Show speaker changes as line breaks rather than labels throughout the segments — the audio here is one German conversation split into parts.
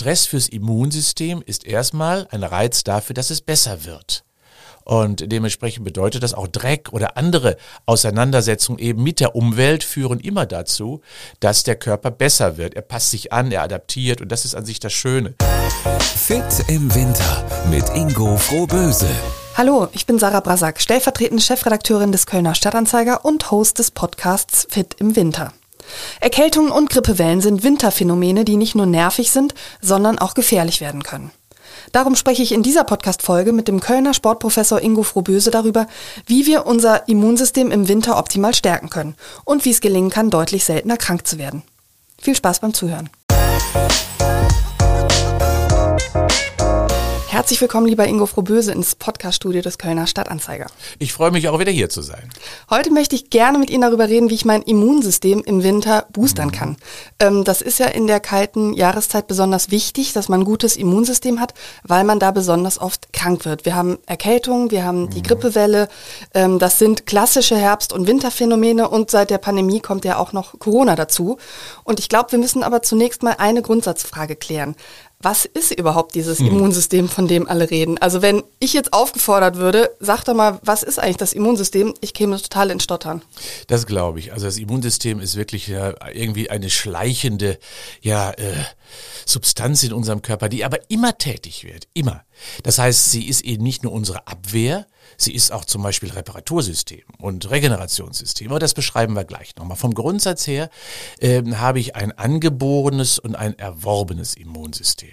Stress fürs Immunsystem ist erstmal ein Reiz dafür, dass es besser wird. Und dementsprechend bedeutet das auch Dreck oder andere Auseinandersetzungen eben mit der Umwelt führen immer dazu, dass der Körper besser wird. Er passt sich an, er adaptiert und das ist an sich das Schöne.
Fit im Winter mit Ingo Frohböse.
Hallo, ich bin Sarah Brasak, stellvertretende Chefredakteurin des Kölner Stadtanzeiger und Host des Podcasts Fit im Winter. Erkältungen und Grippewellen sind Winterphänomene, die nicht nur nervig sind, sondern auch gefährlich werden können. Darum spreche ich in dieser Podcast-Folge mit dem Kölner Sportprofessor Ingo Frohböse darüber, wie wir unser Immunsystem im Winter optimal stärken können und wie es gelingen kann, deutlich seltener krank zu werden. Viel Spaß beim Zuhören. Herzlich willkommen, lieber Ingo Frohböse, ins Podcaststudio des Kölner Stadtanzeiger.
Ich freue mich auch wieder hier zu sein.
Heute möchte ich gerne mit Ihnen darüber reden, wie ich mein Immunsystem im Winter boostern kann. Ähm, das ist ja in der kalten Jahreszeit besonders wichtig, dass man ein gutes Immunsystem hat, weil man da besonders oft krank wird. Wir haben Erkältung, wir haben die mhm. Grippewelle. Ähm, das sind klassische Herbst- und Winterphänomene und seit der Pandemie kommt ja auch noch Corona dazu. Und ich glaube, wir müssen aber zunächst mal eine Grundsatzfrage klären was ist überhaupt dieses hm. Immunsystem, von dem alle reden? Also wenn ich jetzt aufgefordert würde, sag doch mal, was ist eigentlich das Immunsystem? Ich käme total in Stottern.
Das glaube ich. Also das Immunsystem ist wirklich ja irgendwie eine schleichende ja, äh, Substanz in unserem Körper, die aber immer tätig wird. Immer. Das heißt, sie ist eben nicht nur unsere Abwehr, sie ist auch zum Beispiel Reparatursystem und Regenerationssystem. Aber das beschreiben wir gleich nochmal. Vom Grundsatz her äh, habe ich ein angeborenes und ein erworbenes Immunsystem.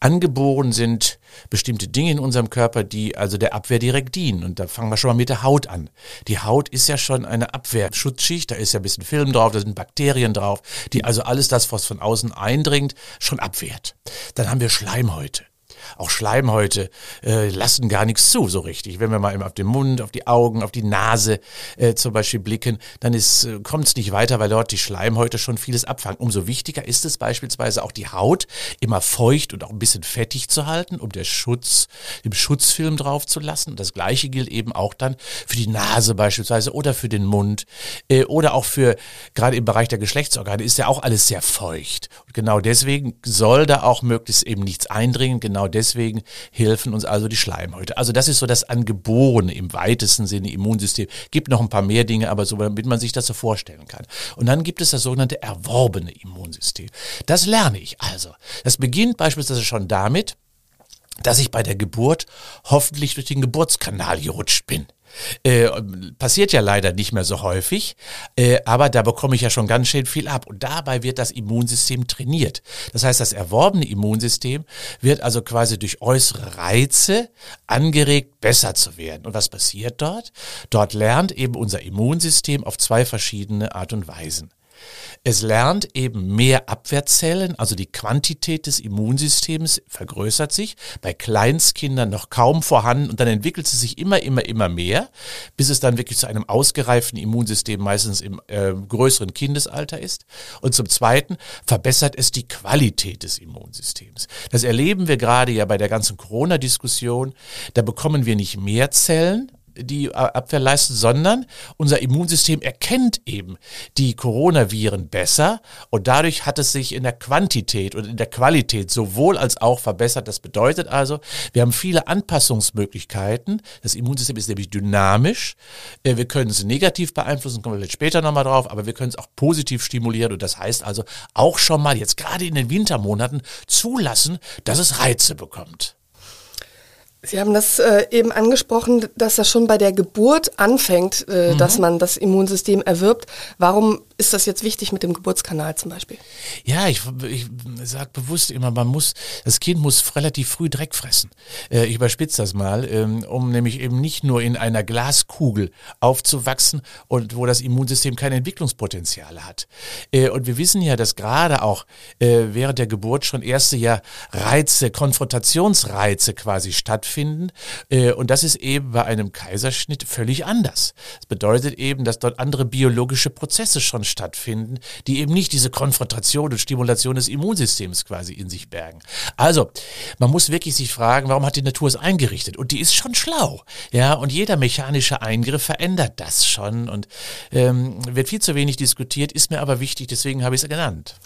Angeboren sind bestimmte Dinge in unserem Körper, die also der Abwehr direkt dienen. Und da fangen wir schon mal mit der Haut an. Die Haut ist ja schon eine Abwehrschutzschicht, da ist ja ein bisschen Film drauf, da sind Bakterien drauf, die also alles das, was von außen eindringt, schon abwehrt. Dann haben wir Schleimhäute auch Schleimhäute äh, lassen gar nichts zu, so richtig. Wenn wir mal auf den Mund, auf die Augen, auf die Nase äh, zum Beispiel blicken, dann äh, kommt es nicht weiter, weil dort die Schleimhäute schon vieles abfangen. Umso wichtiger ist es beispielsweise auch die Haut immer feucht und auch ein bisschen fettig zu halten, um der Schutz, den Schutzfilm drauf zu lassen. Das gleiche gilt eben auch dann für die Nase beispielsweise oder für den Mund äh, oder auch für, gerade im Bereich der Geschlechtsorgane ist ja auch alles sehr feucht. Und genau deswegen soll da auch möglichst eben nichts eindringen. Genau deswegen helfen uns also die Schleimhäute. Also das ist so das Angeborene im weitesten Sinne Immunsystem. Gibt noch ein paar mehr Dinge, aber so, damit man sich das so vorstellen kann. Und dann gibt es das sogenannte erworbene Immunsystem. Das lerne ich also. Das beginnt beispielsweise schon damit, dass ich bei der Geburt hoffentlich durch den Geburtskanal gerutscht bin. Äh, passiert ja leider nicht mehr so häufig, äh, aber da bekomme ich ja schon ganz schön viel ab. Und dabei wird das Immunsystem trainiert. Das heißt, das erworbene Immunsystem wird also quasi durch äußere Reize angeregt, besser zu werden. Und was passiert dort? Dort lernt eben unser Immunsystem auf zwei verschiedene Art und Weisen. Es lernt eben mehr Abwehrzellen, also die Quantität des Immunsystems vergrößert sich, bei Kleinstkindern noch kaum vorhanden und dann entwickelt sie sich immer, immer, immer mehr, bis es dann wirklich zu einem ausgereiften Immunsystem meistens im äh, größeren Kindesalter ist. Und zum Zweiten verbessert es die Qualität des Immunsystems. Das erleben wir gerade ja bei der ganzen Corona-Diskussion. Da bekommen wir nicht mehr Zellen, die Abwehr leisten, sondern unser Immunsystem erkennt eben die Coronaviren besser und dadurch hat es sich in der Quantität und in der Qualität sowohl als auch verbessert. Das bedeutet also, wir haben viele Anpassungsmöglichkeiten. Das Immunsystem ist nämlich dynamisch. Äh, wir können es negativ beeinflussen, kommen wir später nochmal drauf, aber wir können es auch positiv stimulieren und das heißt also auch schon mal jetzt gerade in den Wintermonaten zulassen, dass es Reize bekommt.
Sie haben das äh, eben angesprochen, dass das schon bei der Geburt anfängt, äh, mhm. dass man das Immunsystem erwirbt. Warum ist das jetzt wichtig mit dem Geburtskanal zum Beispiel?
Ja, ich, ich sage bewusst immer, man muss, das Kind muss relativ früh Dreck fressen. Äh, ich überspitze das mal, ähm, um nämlich eben nicht nur in einer Glaskugel aufzuwachsen und wo das Immunsystem kein Entwicklungspotenzial hat. Äh, und wir wissen ja, dass gerade auch äh, während der Geburt schon erste ja Reize, Konfrontationsreize quasi stattfinden. Äh, und das ist eben bei einem Kaiserschnitt völlig anders. Das bedeutet eben, dass dort andere biologische Prozesse schon stattfinden, die eben nicht diese Konfrontation und Stimulation des Immunsystems quasi in sich bergen. Also, man muss wirklich sich fragen, warum hat die Natur es eingerichtet? Und die ist schon schlau. Ja, und jeder mechanische Eingriff verändert das schon und ähm, wird viel zu wenig diskutiert, ist mir aber wichtig, deswegen habe ich es genannt.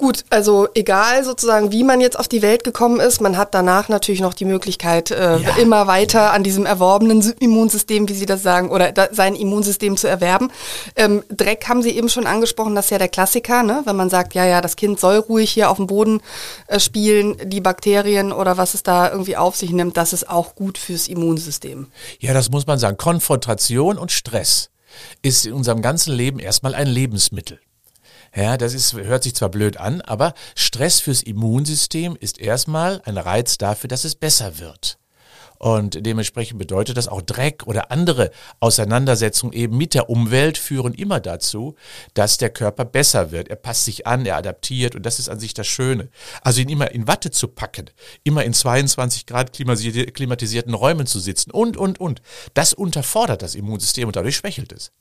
Gut, also egal sozusagen, wie man jetzt auf die Welt gekommen ist, man hat danach natürlich noch die Möglichkeit, äh,
Ja.
immer weiter an diesem erworbenen Sy- Immunsystem, wie Sie das sagen, oder da, sein Immunsystem zu erwerben. Ähm, Dreck haben Sie eben schon angesprochen, das ist ja der Klassiker, ne? wenn man sagt, ja, ja, das Kind soll ruhig hier auf dem Boden äh, spielen, die Bakterien oder was es da irgendwie auf sich nimmt, das ist auch gut fürs Immunsystem.
Ja, das muss man sagen. Konfrontation und Stress ist in unserem ganzen Leben erstmal ein Lebensmittel. Ja, das ist, hört sich zwar blöd an, aber Stress fürs Immunsystem ist erstmal ein Reiz dafür, dass es besser wird. Und dementsprechend bedeutet das auch Dreck oder andere Auseinandersetzungen eben mit der Umwelt führen immer dazu, dass der Körper besser wird. Er passt sich an, er adaptiert und das ist an sich das Schöne. Also ihn immer in Watte zu packen, immer in 22 Grad klimatisierten Räumen zu sitzen und, und, und. Das unterfordert das Immunsystem und dadurch schwächelt es.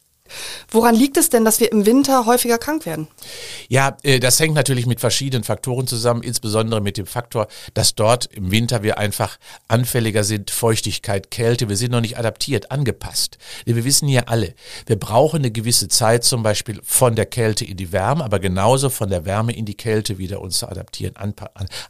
Woran liegt es denn, dass wir im Winter häufiger krank werden?
Ja, äh, das hängt natürlich mit verschiedenen Faktoren zusammen, insbesondere mit dem Faktor, dass dort im Winter wir einfach anfälliger sind, Feuchtigkeit, Kälte, wir sind noch nicht adaptiert, angepasst. Wir wissen ja alle, wir brauchen eine gewisse Zeit zum Beispiel von der Kälte in die Wärme, aber genauso von der Wärme in die Kälte wieder uns zu adaptieren,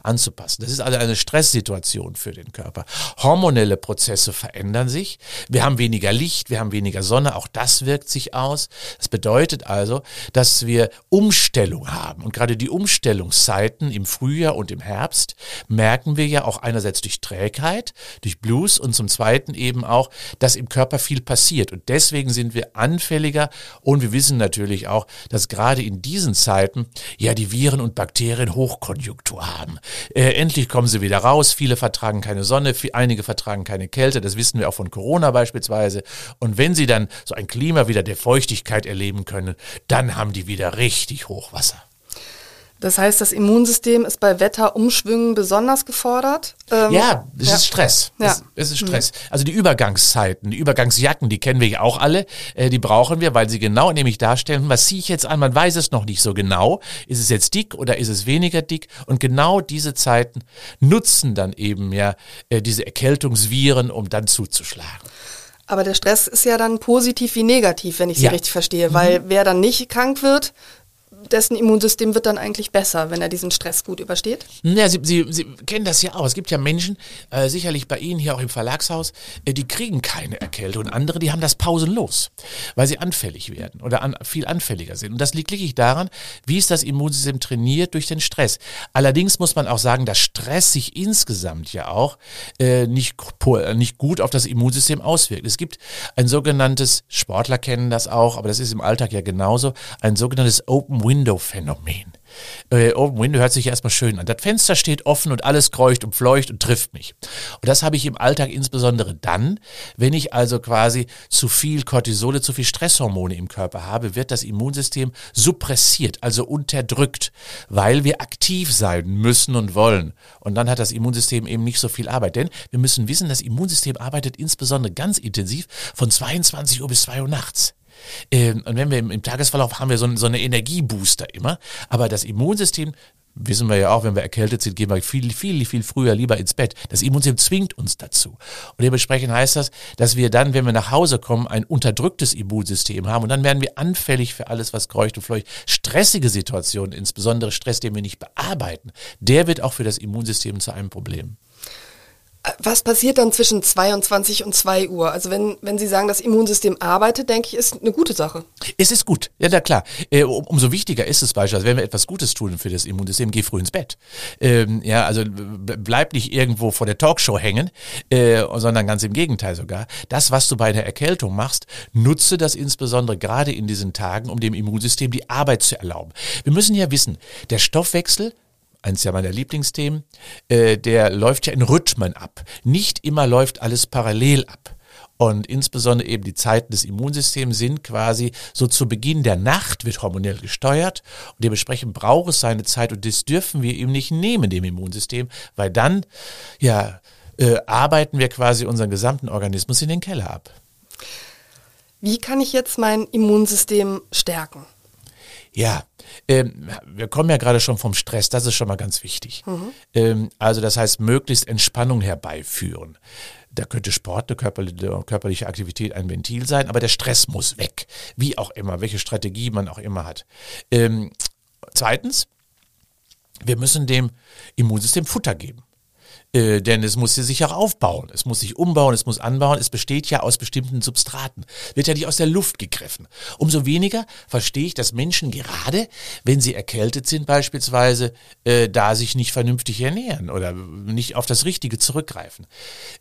anzupassen. Das ist also eine Stresssituation für den Körper. Hormonelle Prozesse verändern sich, wir haben weniger Licht, wir haben weniger Sonne, auch das wirkt sich aus. Das bedeutet also, dass wir Umstellung haben. Und gerade die Umstellungszeiten im Frühjahr und im Herbst merken wir ja auch einerseits durch Trägheit, durch Blues und zum Zweiten eben auch, dass im Körper viel passiert. Und deswegen sind wir anfälliger und wir wissen natürlich auch, dass gerade in diesen Zeiten ja die Viren und Bakterien Hochkonjunktur haben. Äh, endlich kommen sie wieder raus. Viele vertragen keine Sonne, einige vertragen keine Kälte. Das wissen wir auch von Corona beispielsweise. Und wenn sie dann so ein Klima wieder der Feuchtigkeit erleben können, dann haben die wieder richtig Hochwasser.
Das heißt, das Immunsystem ist bei Wetterumschwüngen besonders gefordert. Ähm,
Ja, es
ja.
ist Stress.
Ja.
Es, es ist Stress. Also die Übergangszeiten, die Übergangsjacken, die kennen wir ja auch alle. Äh, die brauchen wir, weil sie genau nämlich darstellen, was ziehe ich jetzt an? Man weiß es noch nicht so genau. Ist es jetzt dick oder ist es weniger dick? Und genau diese Zeiten nutzen dann eben ja äh, diese Erkältungsviren, um dann zuzuschlagen.
Aber der Stress ist ja dann positiv wie negativ, wenn ich Sie
Ja. Mhm.
richtig verstehe, weil wer dann nicht krank wird, dessen Immunsystem wird dann eigentlich besser, wenn er diesen Stress gut übersteht.
Ja, Sie, Sie, Sie kennen das ja auch. Es gibt ja Menschen, äh, sicherlich bei Ihnen hier auch im Verlagshaus, äh, die kriegen keine Erkältung. Und andere, die haben das pausenlos, weil sie anfällig werden oder an, viel anfälliger sind. Und das liegt wirklich daran, wie ist das Immunsystem trainiert durch den Stress. Allerdings muss man auch sagen, dass Stress sich insgesamt ja auch äh, nicht, äh, nicht gut auf das Immunsystem auswirkt. Es gibt ein sogenanntes, Sportler kennen das auch, aber das ist im Alltag ja genauso, ein sogenanntes Open-Window-Phänomen. Äh, Open Window hört sich erstmal schön an. Das Fenster steht offen und alles kreucht und fleucht und trifft mich. Und das habe ich im Alltag insbesondere dann, wenn ich also quasi zu viel Cortisole, zu viel Stresshormone im Körper habe, wird das Immunsystem suppressiert, also unterdrückt, weil wir aktiv sein müssen und wollen. Und dann hat das Immunsystem eben nicht so viel Arbeit. Denn wir müssen wissen, das Immunsystem arbeitet insbesondere ganz intensiv von 22 Uhr bis 2 Uhr nachts. Ähm, und wenn wir im, Tagesverlauf haben wir so, so eine Energiebooster immer, aber das Immunsystem wissen wir ja auch, wenn wir erkältet sind, gehen wir viel, viel, viel früher lieber ins Bett. Das Immunsystem zwingt uns dazu. Und dementsprechend heißt das, dass wir dann, wenn wir nach Hause kommen, ein unterdrücktes Immunsystem haben und dann werden wir anfällig für alles, was kreucht und fleucht. Stressige Situationen, insbesondere Stress, den wir nicht bearbeiten, der wird auch für das Immunsystem zu einem Problem.
Was passiert dann zwischen 22 und 2 Uhr? Also wenn, wenn Sie sagen, das Immunsystem arbeitet, denke ich, ist eine gute Sache.
Es ist gut, ja, na klar. Äh, um, umso wichtiger ist es beispielsweise, wenn wir etwas Gutes tun für das Immunsystem, geh früh ins Bett. Ähm, ja, also bleib nicht irgendwo vor der Talkshow hängen, äh, sondern ganz im Gegenteil sogar. Das, was du bei einer Erkältung machst, nutze das insbesondere gerade in diesen Tagen, um dem Immunsystem die Arbeit zu erlauben. Wir müssen ja wissen, der Stoffwechsel eins ja meiner Lieblingsthemen, äh, der läuft ja in Rhythmen ab. Nicht immer läuft alles parallel ab. Und insbesondere eben die Zeiten des Immunsystems sind quasi so zu Beginn der Nacht wird hormonell gesteuert und dementsprechend braucht es seine Zeit und das dürfen wir ihm nicht nehmen, dem Immunsystem, weil dann, ja, äh, arbeiten wir quasi unseren gesamten Organismus in den Keller ab.
Wie kann ich jetzt mein Immunsystem stärken?
Ja, ähm, wir kommen ja gerade schon vom Stress, das ist schon mal ganz wichtig. Ähm, also das heißt, möglichst Entspannung herbeiführen. Da könnte Sport, eine körperliche, körperliche Aktivität ein Ventil sein, aber der Stress muss weg. Wie auch immer, welche Strategie man auch immer hat. Ähm, zweitens, wir müssen dem Immunsystem Futter geben. Äh, denn es muss sich auch aufbauen, es muss sich umbauen, es muss anbauen, es besteht ja aus bestimmten Substraten, wird ja nicht aus der Luft gegriffen. Umso weniger verstehe ich, dass Menschen gerade, wenn sie erkältet sind beispielsweise, äh, da sich nicht vernünftig ernähren oder nicht auf das Richtige zurückgreifen.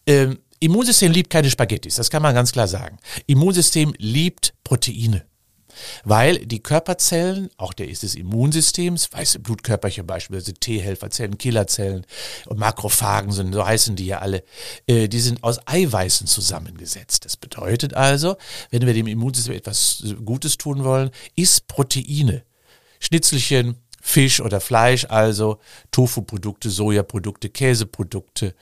Ähm, Immunsystem liebt keine Spaghettis, das kann man ganz klar sagen. Immunsystem liebt Proteine weil die Körperzellen, auch der ist des Immunsystems, weiße Blutkörperchen beispielsweise, T-Helferzellen, Killerzellen und Makrophagen sind, so heißen die ja alle, äh, die sind aus Eiweißen zusammengesetzt. Das bedeutet also, wenn wir dem Immunsystem etwas Gutes tun wollen, ist Proteine. Schnitzelchen, Fisch oder Fleisch, also Tofu-Produkte, Sojaprodukte, Käseprodukte,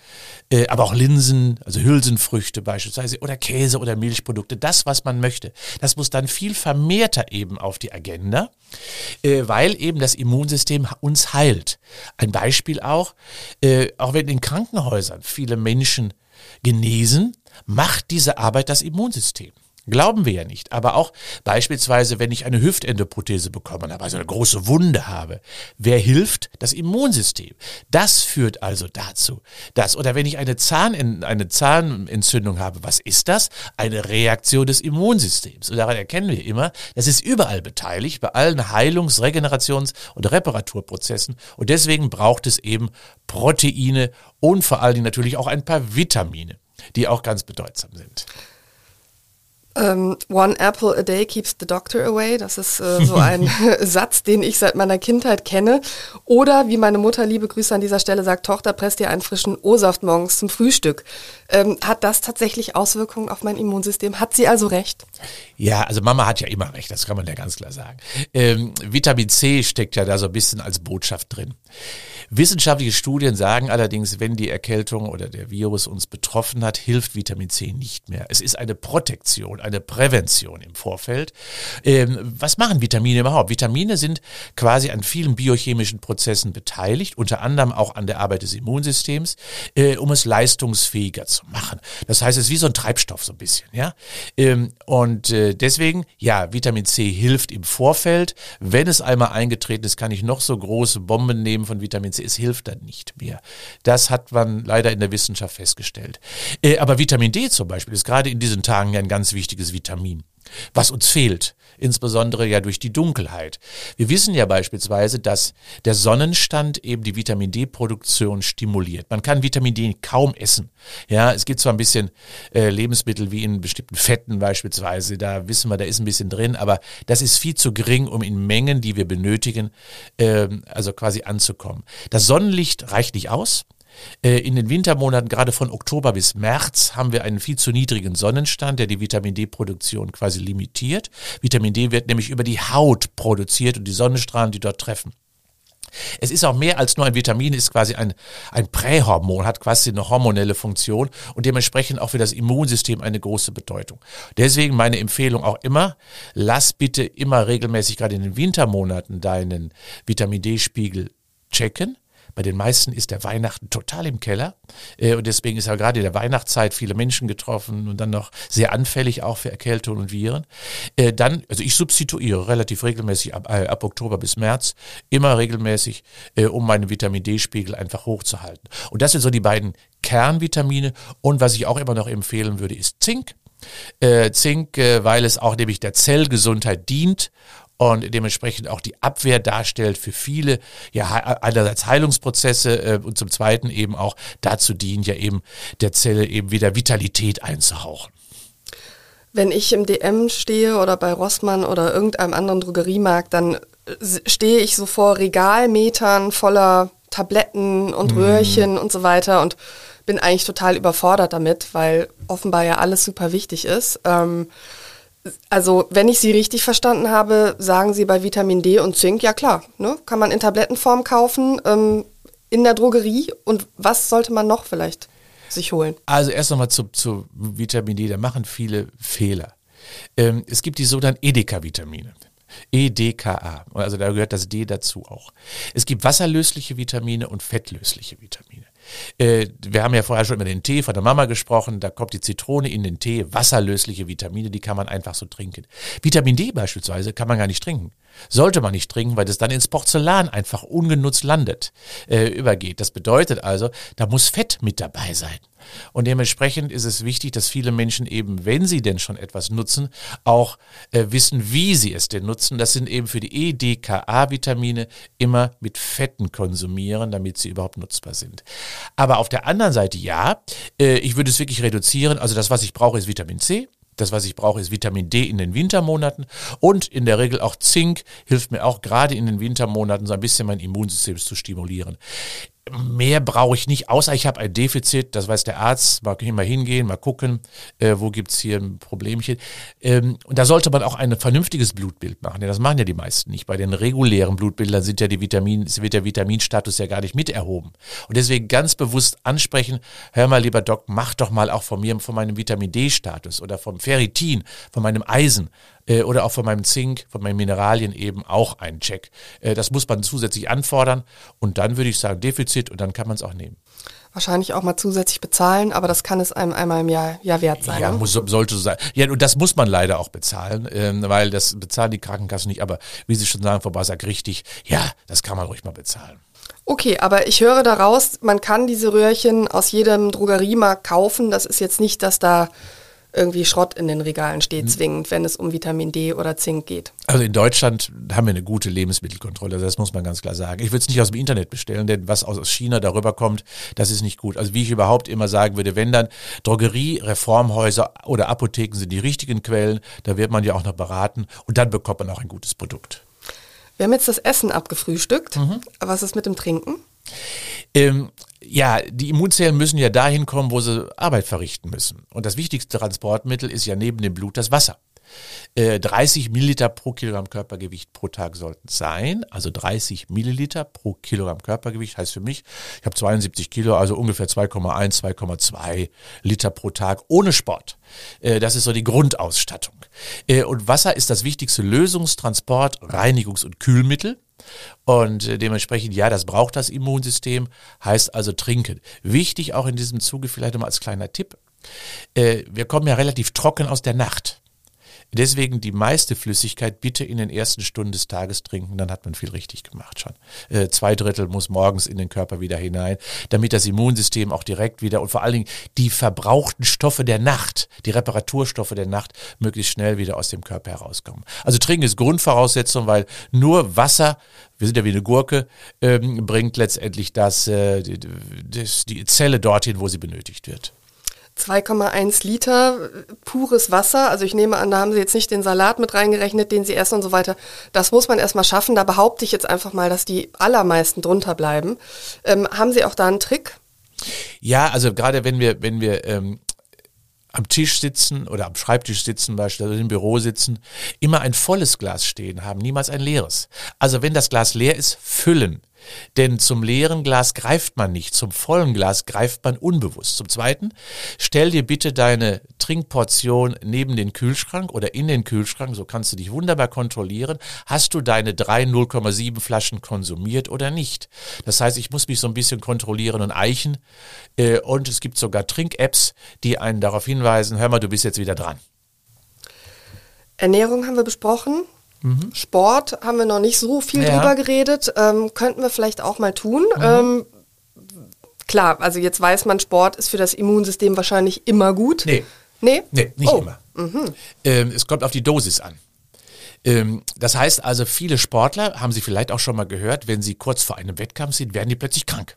äh, aber auch Linsen, also Hülsenfrüchte beispielsweise oder Käse oder Milchprodukte, das, was man möchte. Das muss dann viel vermehrter eben auf die Agenda, äh, weil eben das Immunsystem uns heilt. Ein Beispiel auch, äh, auch wenn in Krankenhäusern viele Menschen genesen, macht diese Arbeit das Immunsystem. Glauben wir ja nicht. Aber auch beispielsweise, wenn ich eine Hüftendoprothese bekommen habe, also eine große Wunde habe, wer hilft? Das Immunsystem. Das führt also dazu, dass, oder wenn ich eine, Zahn, eine Zahnentzündung habe, was ist das? Eine Reaktion des Immunsystems. Und daran erkennen wir immer, das ist überall beteiligt, bei allen Heilungs-, Regenerations- und Reparaturprozessen. Und deswegen braucht es eben Proteine und vor allen Dingen natürlich auch ein paar Vitamine, die auch ganz bedeutsam sind.
Um, ähm, one apple a day keeps the doctor away. Das ist äh, so ein Satz, den ich seit meiner Kindheit kenne. Oder wie meine Mutter, liebe Grüße an dieser Stelle, sagt, Tochter, presst dir einen frischen O-Saft morgens zum Frühstück. Ähm, hat das tatsächlich Auswirkungen auf mein Immunsystem? Hat sie also recht?
Ja, also Mama hat ja immer recht, das kann man ja ganz klar sagen. Ähm, Vitamin C steckt ja da so ein bisschen als Botschaft drin. Wissenschaftliche Studien sagen allerdings, wenn die Erkältung oder der Virus uns betroffen hat, hilft Vitamin C nicht mehr. Es ist eine Protektion, eine Prävention im Vorfeld. Ähm, was machen Vitamine überhaupt? Vitamine sind quasi an vielen biochemischen Prozessen beteiligt, unter anderem auch an der Arbeit des Immunsystems, äh, um es leistungsfähiger zu machen. Das heißt, es ist wie so ein Treibstoff so ein bisschen, ja. Ähm, und äh, deswegen, ja, Vitamin C hilft im Vorfeld. Wenn es einmal eingetreten ist, kann ich noch so große Bomben nehmen von Vitamin C. Es hilft dann nicht mehr. Das hat man leider in der Wissenschaft festgestellt. Äh, aber Vitamin D zum Beispiel ist gerade in diesen Tagen ein ganz wichtiges Vitamin was uns fehlt, insbesondere ja durch die Dunkelheit. Wir wissen ja beispielsweise, dass der Sonnenstand eben die Vitamin D-Produktion stimuliert. Man kann Vitamin D kaum essen. Ja, es gibt zwar ein bisschen äh, Lebensmittel wie in bestimmten Fetten beispielsweise, da wissen wir, da ist ein bisschen drin, aber das ist viel zu gering, um in Mengen, die wir benötigen, äh, also quasi anzukommen. Das Sonnenlicht reicht nicht aus. Äh, in den Wintermonaten, gerade von Oktober bis März, haben wir einen viel zu niedrigen Sonnenstand, der die Vitamin D-Produktion quasi limitiert. Vitamin D wird nämlich über die Haut produziert und die Sonnenstrahlen, die dort treffen. Es ist auch mehr als nur ein Vitamin, ist quasi ein, ein Prähormon, hat quasi eine hormonelle Funktion und dementsprechend auch für das Immunsystem eine große Bedeutung. Deswegen meine Empfehlung auch immer, lass bitte immer regelmäßig gerade in den Wintermonaten deinen Vitamin D-Spiegel checken bei den meisten ist der Weihnachten total im Keller. Äh, und deswegen ist ja gerade in der Weihnachtszeit viele Menschen getroffen und dann noch sehr anfällig auch für Erkältungen und Viren. Äh, dann, also ich substituiere relativ regelmäßig ab, äh, ab Oktober bis März, immer regelmäßig, um meinen Vitamin D-Spiegel einfach hochzuhalten. Und das sind so die beiden Kernvitamine. Und was ich auch immer noch empfehlen würde, ist Zink. Zink, weil es auch nämlich der Zellgesundheit dient und dementsprechend auch die Abwehr darstellt für viele, ja, einerseits Heilungsprozesse äh, und zum Zweiten eben auch dazu dient, ja eben der Zelle eben wieder Vitalität einzuhauchen.
Wenn ich im DM stehe oder bei Rossmann oder irgendeinem anderen Drogeriemarkt, dann äh, stehe ich so vor Regalmetern voller Tabletten und mm. Röhrchen und so weiter und bin eigentlich total überfordert damit, weil offenbar ja alles super wichtig ist. Ähm, also, wenn ich Sie richtig verstanden habe, sagen Sie bei Vitamin D und Zink, ja klar, ne? kann man in Tablettenform kaufen, ähm, in der Drogerie. Und was sollte man noch vielleicht sich holen?
Also erst nochmal zu, zu Vitamin D, da machen viele Fehler. Ähm, es gibt die sogenannten Edeka-Vitamine. EDKA, also da gehört das D dazu auch. Es gibt wasserlösliche Vitamine und fettlösliche Vitamine. Äh, wir haben ja vorher schon über den Tee von der Mama gesprochen. Da kommt die Zitrone in den Tee, wasserlösliche Vitamine, die kann man einfach so trinken. Vitamin D beispielsweise kann man gar nicht trinken. Sollte man nicht trinken, weil das dann ins Porzellan einfach ungenutzt landet, äh, übergeht. Das bedeutet also, da muss Fett mit dabei sein. Und dementsprechend ist es wichtig, dass viele Menschen eben, wenn sie denn schon etwas nutzen, auch äh, wissen, wie sie es denn nutzen. Das sind eben für die EDKA-Vitamine immer mit Fetten konsumieren, damit sie überhaupt nutzbar sind. Aber auf der anderen Seite ja, äh, ich würde es wirklich reduzieren. Also das, was ich brauche, ist Vitamin C. Das, was ich brauche, ist Vitamin D in den Wintermonaten und in der Regel auch Zink hilft mir auch gerade in den Wintermonaten so ein bisschen mein Immunsystem zu stimulieren mehr brauche ich nicht, außer ich habe ein Defizit, das weiß der Arzt, mal, mal hingehen, mal gucken, äh, wo gibt's hier ein Problemchen. Ähm, und da sollte man auch ein vernünftiges Blutbild machen, denn das machen ja die meisten nicht. Bei den regulären Blutbildern sind ja die Vitamin, wird der Vitaminstatus ja gar nicht mit erhoben. Und deswegen ganz bewusst ansprechen, hör mal, lieber Doc, mach doch mal auch von mir, von meinem Vitamin D-Status oder vom Ferritin, von meinem Eisen äh, oder auch von meinem Zink, von meinen Mineralien eben auch einen Check. Äh, das muss man zusätzlich anfordern und dann würde ich sagen Defizit und dann kann man es auch nehmen.
Wahrscheinlich auch mal zusätzlich bezahlen, aber das kann es einem einmal im Jahr, Jahr wert sein.
Ja,
ne?
muss, sollte so sein. Ja, und das muss man leider auch bezahlen, ähm, weil das bezahlen die Krankenkassen nicht. Aber wie Sie schon sagen, Frau Basak, richtig, ja, das kann man ruhig mal bezahlen.
Okay, aber ich höre daraus, man kann diese Röhrchen aus jedem Drogeriemarkt kaufen. Das ist jetzt nicht, dass da irgendwie Schrott in den Regalen steht, mhm. zwingend, wenn es um Vitamin D oder Zink geht.
Also in Deutschland haben wir eine gute Lebensmittelkontrolle, das muss man ganz klar sagen. Ich würde es nicht aus dem Internet bestellen, denn was aus China darüber kommt, das ist nicht gut. Also wie ich überhaupt immer sagen würde, wenn dann Drogerie, Reformhäuser oder Apotheken sind die richtigen Quellen, da wird man ja auch noch beraten und dann bekommt man auch ein gutes Produkt.
Wir haben jetzt das Essen abgefrühstückt. Mhm. Was ist mit dem Trinken?
Ähm, ja, die Immunzellen müssen ja dahin kommen, wo sie Arbeit verrichten müssen. Und das wichtigste Transportmittel ist ja neben dem Blut das Wasser. 30 äh, Milliliter pro Kilogramm Körpergewicht pro Tag sollten sein. Also 30 Milliliter pro Kilogramm Körpergewicht heißt für mich, ich habe 72 Kilo, also ungefähr 2,1, 2,2 Liter pro Tag ohne Sport. Äh, das ist so die Grundausstattung. Äh, und Wasser ist das wichtigste Lösungstransport, Reinigungs- und Kühlmittel. Und dementsprechend, ja, das braucht das Immunsystem, heißt also trinken. Wichtig auch in diesem Zuge vielleicht nochmal als kleiner Tipp. Wir kommen ja relativ trocken aus der Nacht. Deswegen die meiste Flüssigkeit bitte in den ersten Stunden des Tages trinken, dann hat man viel richtig gemacht schon. Äh, zwei Drittel muss morgens in den Körper wieder hinein, damit das Immunsystem auch direkt wieder und vor allen Dingen die verbrauchten Stoffe der Nacht, die Reparaturstoffe der Nacht möglichst schnell wieder aus dem Körper herauskommen. Also trinken ist Grundvoraussetzung, weil nur Wasser wir sind ja wie eine Gurke, ähm, bringt letztendlich das, äh, das, die Zelle dorthin, wo sie benötigt wird.
2,1 Liter pures Wasser. Also ich nehme an, da haben Sie jetzt nicht den Salat mit reingerechnet, den Sie essen und so weiter. Das muss man erstmal schaffen. Da behaupte ich jetzt einfach mal, dass die allermeisten drunter bleiben. Ähm, haben Sie auch da einen Trick?
Ja, also gerade wenn wir, wenn wir ähm, am Tisch sitzen oder am Schreibtisch sitzen, beispielsweise im Büro sitzen, immer ein volles Glas stehen haben, niemals ein leeres. Also wenn das Glas leer ist, füllen. Denn zum leeren Glas greift man nicht, zum vollen Glas greift man unbewusst. Zum Zweiten, stell dir bitte deine Trinkportion neben den Kühlschrank oder in den Kühlschrank, so kannst du dich wunderbar kontrollieren. Hast du deine drei 0,7 Flaschen konsumiert oder nicht? Das heißt, ich muss mich so ein bisschen kontrollieren und eichen. Äh, und es gibt sogar Trink-Apps, die einen darauf hinweisen, hör mal, du bist jetzt wieder dran.
Ernährung haben wir besprochen. Mhm. Sport haben wir noch nicht so viel ja. drüber geredet. Ähm, könnten wir vielleicht auch mal tun. Mhm. Ähm, klar, also jetzt weiß man, Sport ist für das Immunsystem wahrscheinlich immer gut.
Nee. Nee? Nee, nicht oh. immer. Mhm. Ähm, es kommt auf die Dosis an. Ähm, das heißt also, viele Sportler, haben Sie vielleicht auch schon mal gehört, wenn sie kurz vor einem Wettkampf sind, werden die plötzlich krank.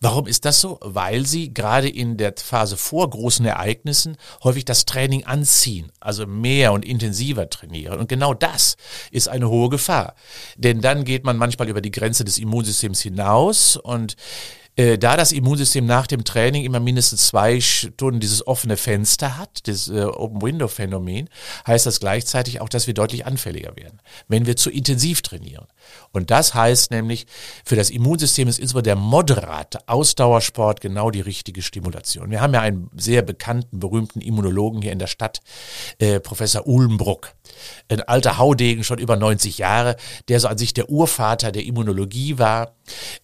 Warum ist das so? Weil sie gerade in der Phase vor großen Ereignissen häufig das Training anziehen, also mehr und intensiver trainieren. Und genau das ist eine hohe Gefahr. Denn dann geht man manchmal über die Grenze des Immunsystems hinaus und äh, da das Immunsystem nach dem Training immer mindestens zwei Stunden dieses offene Fenster hat, das äh, Open-Window-Phänomen, heißt das gleichzeitig auch, dass wir deutlich anfälliger werden, wenn wir zu intensiv trainieren. Und das heißt nämlich, für das Immunsystem ist insbesondere der moderate Ausdauersport genau die richtige Stimulation. Wir haben ja einen sehr bekannten, berühmten Immunologen hier in der Stadt, äh, Professor Ulmbruck, ein alter Haudegen, schon über 90 Jahre, der so an sich der Urvater der Immunologie war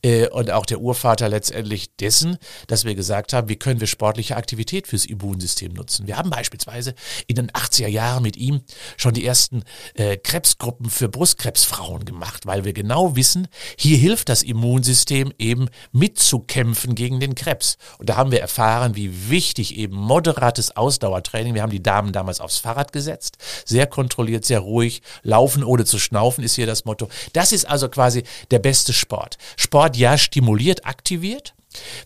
äh, und auch der Urvater letztendlich letztendlich dessen, dass wir gesagt haben, wie können wir sportliche Aktivität fürs Immunsystem nutzen. Wir haben beispielsweise in den 80er Jahren mit ihm schon die ersten äh, Krebsgruppen für Brustkrebsfrauen gemacht, weil wir genau wissen, hier hilft das Immunsystem eben mitzukämpfen gegen den Krebs. Und da haben wir erfahren, wie wichtig eben moderates Ausdauertraining, wir haben die Damen damals aufs Fahrrad gesetzt, sehr kontrolliert, sehr ruhig, laufen ohne zu schnaufen ist hier das Motto. Das ist also quasi der beste Sport. Sport ja stimuliert, aktiviert.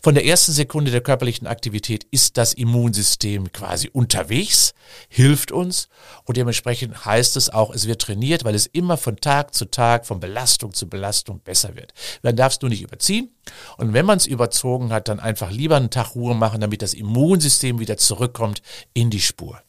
Von der ersten Sekunde der körperlichen Aktivität ist das Immunsystem quasi unterwegs, hilft uns und dementsprechend heißt es auch, es wird trainiert, weil es immer von Tag zu Tag, von Belastung zu Belastung besser wird. Man darf es nur nicht überziehen und wenn man es überzogen hat, dann einfach lieber einen Tag Ruhe machen, damit das Immunsystem wieder zurückkommt in die Spur.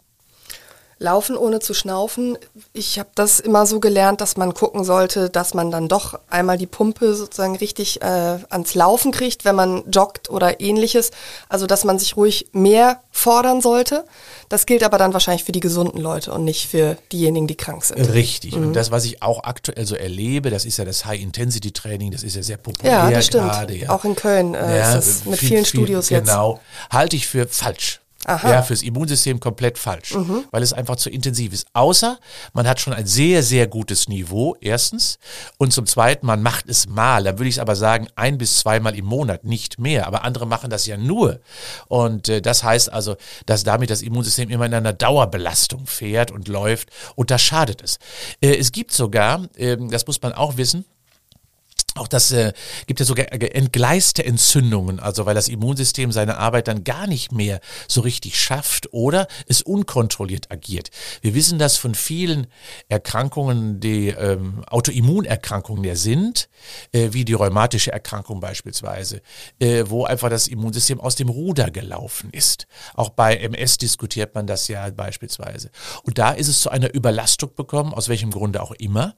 Laufen ohne zu schnaufen. Ich habe das immer so gelernt, dass man gucken sollte, dass man dann doch einmal die Pumpe sozusagen richtig äh, ans Laufen kriegt, wenn man joggt oder ähnliches. Also dass man sich ruhig mehr fordern sollte. Das gilt aber dann wahrscheinlich für die gesunden Leute und nicht für diejenigen, die krank sind.
Richtig. Mhm. Und das, was ich auch aktuell so erlebe, das ist ja das High-Intensity-Training, das ist ja sehr populär
ja, das stimmt. gerade. Ja. Auch in Köln äh, ja, ist das mit viel, vielen Studios
viel, jetzt. Genau. Halte ich für falsch. Aha. Ja, fürs Immunsystem komplett falsch, mhm. weil es einfach zu intensiv ist. Außer man hat schon ein sehr, sehr gutes Niveau, erstens. Und zum Zweiten, man macht es mal. Dann würde ich es aber sagen, ein bis zweimal im Monat, nicht mehr. Aber andere machen das ja nur. Und äh, das heißt also, dass damit das Immunsystem immer in einer Dauerbelastung fährt und läuft. Und das schadet es. Äh, es gibt sogar, äh, das muss man auch wissen, auch das äh, gibt ja sogar entgleiste Entzündungen, also weil das Immunsystem seine Arbeit dann gar nicht mehr so richtig schafft oder es unkontrolliert agiert. Wir wissen das von vielen Erkrankungen, die ähm, Autoimmunerkrankungen ja sind, äh, wie die rheumatische Erkrankung beispielsweise, äh, wo einfach das Immunsystem aus dem Ruder gelaufen ist. Auch bei MS diskutiert man das ja beispielsweise. Und da ist es zu einer Überlastung bekommen, aus welchem Grunde auch immer.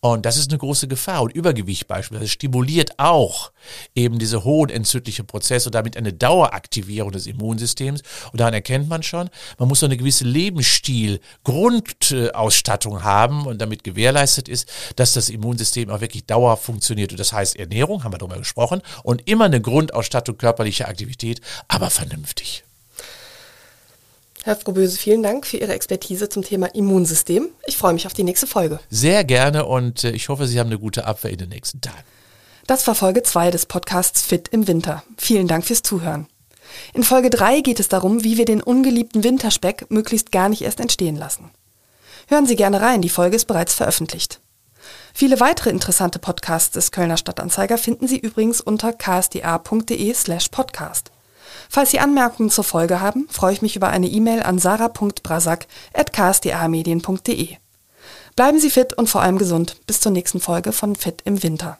Und das ist eine große Gefahr. Und Übergewicht beispielsweise stimuliert auch eben diese hohen entzündlichen Prozesse und damit eine Daueraktivierung des Immunsystems. Und daran erkennt man schon, man muss so eine gewisse Lebensstil-Grundausstattung haben und damit gewährleistet ist, dass das Immunsystem auch wirklich dauer funktioniert. Und das heißt Ernährung, haben wir darüber gesprochen, und immer eine Grundausstattung körperlicher Aktivität, aber vernünftig.
Herr Froböse, vielen Dank für Ihre Expertise zum Thema Immunsystem. Ich freue mich auf die nächste Folge.
Sehr gerne und äh, ich hoffe, Sie haben eine gute Abwehr in den nächsten Tagen.
Das war Folge 2 des Podcasts Fit im Winter. Vielen Dank fürs Zuhören. In Folge 3 geht es darum, wie wir den ungeliebten Winterspeck möglichst gar nicht erst entstehen lassen. Hören Sie gerne rein, die Folge ist bereits veröffentlicht. Viele weitere interessante Podcasts des Kölner Stadtanzeiger finden Sie übrigens unter ksda.de slash podcast. Falls Sie Anmerkungen zur Folge haben, freue ich mich über eine E-Mail an sarah.brasak.ksda-medien.de. Bleiben Sie fit und vor allem gesund. Bis zur nächsten Folge von Fit im Winter.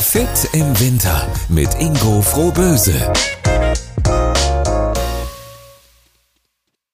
Fit im Winter mit Ingo Frohböse.